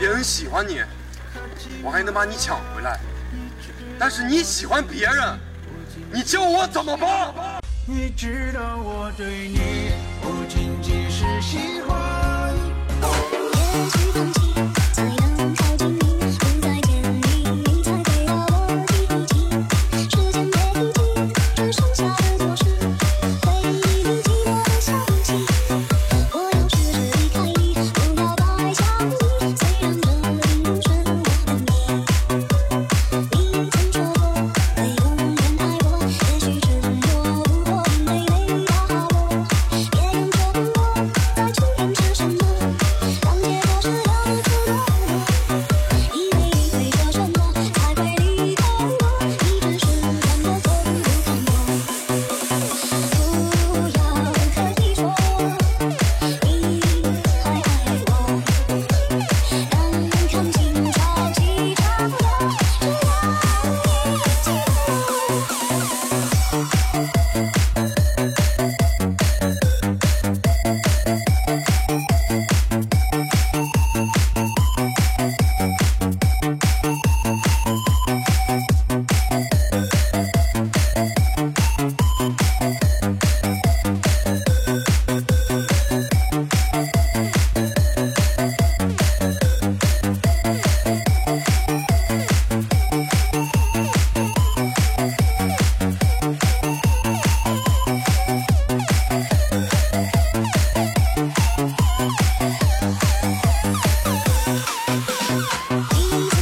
别人喜欢你我还能把你抢回来。但是你喜欢别人你叫我怎么办？你知道我对你不仅仅是喜欢。Easy.